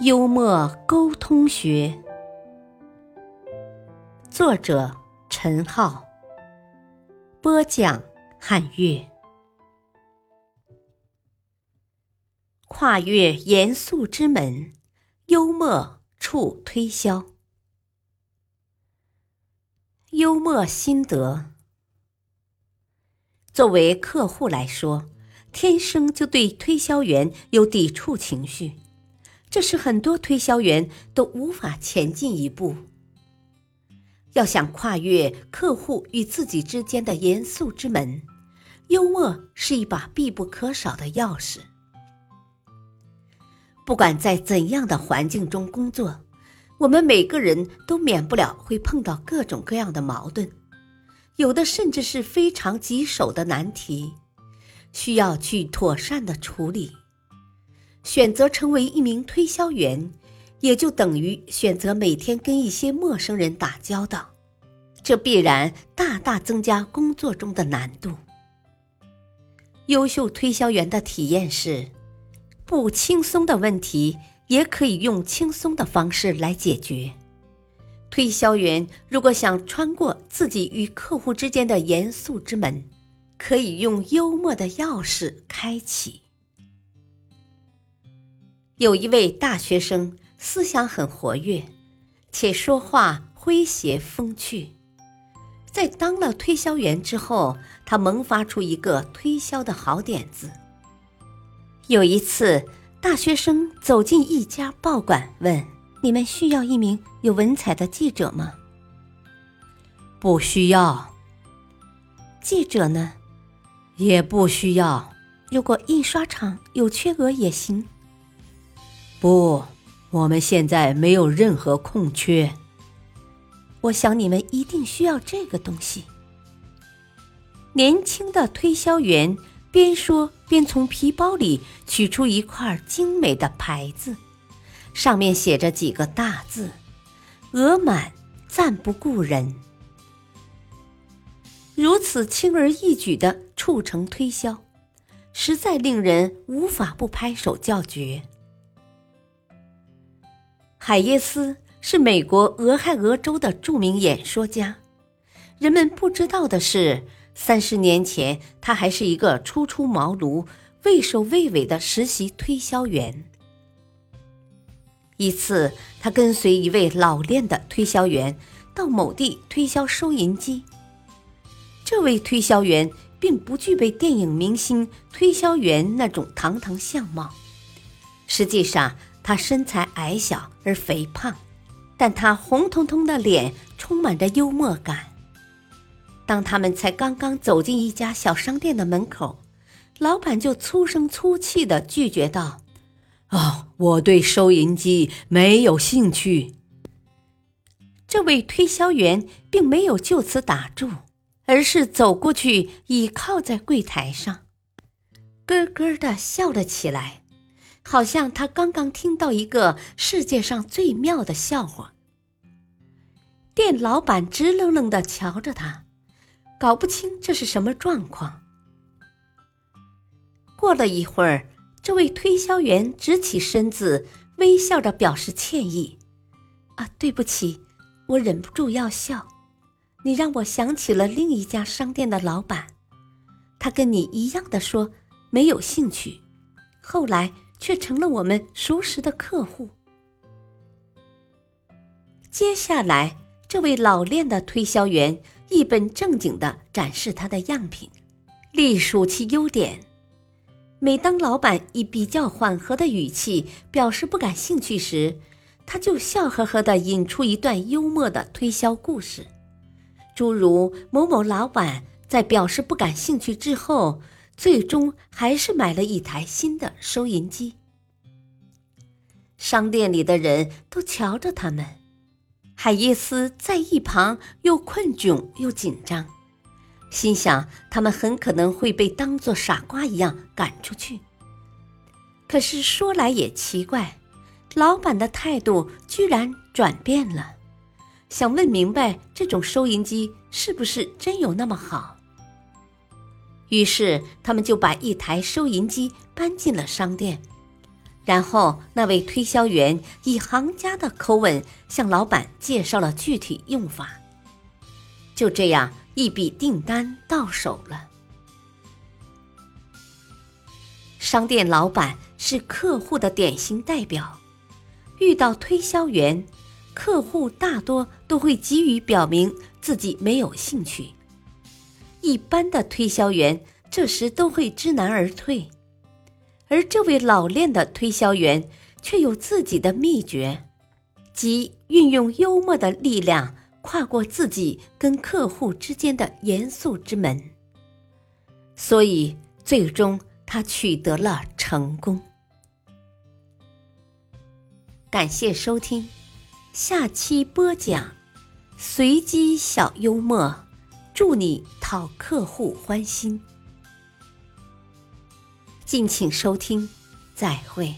幽默沟通学，作者。陈浩播讲，汉乐跨越严肃之门，幽默处推销。幽默心得：作为客户来说，天生就对推销员有抵触情绪，这是很多推销员都无法前进一步。要想跨越客户与自己之间的严肃之门，幽默是一把必不可少的钥匙。不管在怎样的环境中工作，我们每个人都免不了会碰到各种各样的矛盾，有的甚至是非常棘手的难题，需要去妥善的处理。选择成为一名推销员。也就等于选择每天跟一些陌生人打交道，这必然大大增加工作中的难度。优秀推销员的体验是，不轻松的问题也可以用轻松的方式来解决。推销员如果想穿过自己与客户之间的严肃之门，可以用幽默的钥匙开启。有一位大学生。思想很活跃，且说话诙谐风趣。在当了推销员之后，他萌发出一个推销的好点子。有一次，大学生走进一家报馆，问：“你们需要一名有文采的记者吗？”“不需要。”“记者呢？”“也不需要。”“如果印刷厂有缺额也行。”“不。”我们现在没有任何空缺。我想你们一定需要这个东西。年轻的推销员边说边从皮包里取出一块精美的牌子，上面写着几个大字：“额满暂不顾人。”如此轻而易举的促成推销，实在令人无法不拍手叫绝。海耶斯是美国俄亥俄州的著名演说家。人们不知道的是，三十年前他还是一个初出茅庐、畏首畏尾的实习推销员。一次，他跟随一位老练的推销员到某地推销收银机。这位推销员并不具备电影明星推销员那种堂堂相貌，实际上。他身材矮小而肥胖，但他红彤彤的脸充满着幽默感。当他们才刚刚走进一家小商店的门口，老板就粗声粗气的拒绝道：“哦，我对收银机没有兴趣。”这位推销员并没有就此打住，而是走过去倚靠在柜台上，咯咯的笑了起来。好像他刚刚听到一个世界上最妙的笑话。店老板直愣愣的瞧着他，搞不清这是什么状况。过了一会儿，这位推销员直起身子，微笑着表示歉意：“啊，对不起，我忍不住要笑。你让我想起了另一家商店的老板，他跟你一样的说没有兴趣，后来。”却成了我们熟识的客户。接下来，这位老练的推销员一本正经的展示他的样品，隶属其优点。每当老板以比较缓和的语气表示不感兴趣时，他就笑呵呵的引出一段幽默的推销故事，诸如某某老板在表示不感兴趣之后。最终还是买了一台新的收银机。商店里的人都瞧着他们，海耶斯在一旁又困窘又紧张，心想他们很可能会被当作傻瓜一样赶出去。可是说来也奇怪，老板的态度居然转变了，想问明白这种收银机是不是真有那么好。于是他们就把一台收银机搬进了商店。然后，那位推销员以行家的口吻向老板介绍了具体用法。就这样，一笔订单到手了。商店老板是客户的典型代表，遇到推销员，客户大多都会急于表明自己没有兴趣。一般的推销员这时都会知难而退。而这位老练的推销员却有自己的秘诀，即运用幽默的力量跨过自己跟客户之间的严肃之门，所以最终他取得了成功。感谢收听，下期播讲随机小幽默，祝你讨客户欢心。敬请收听，再会。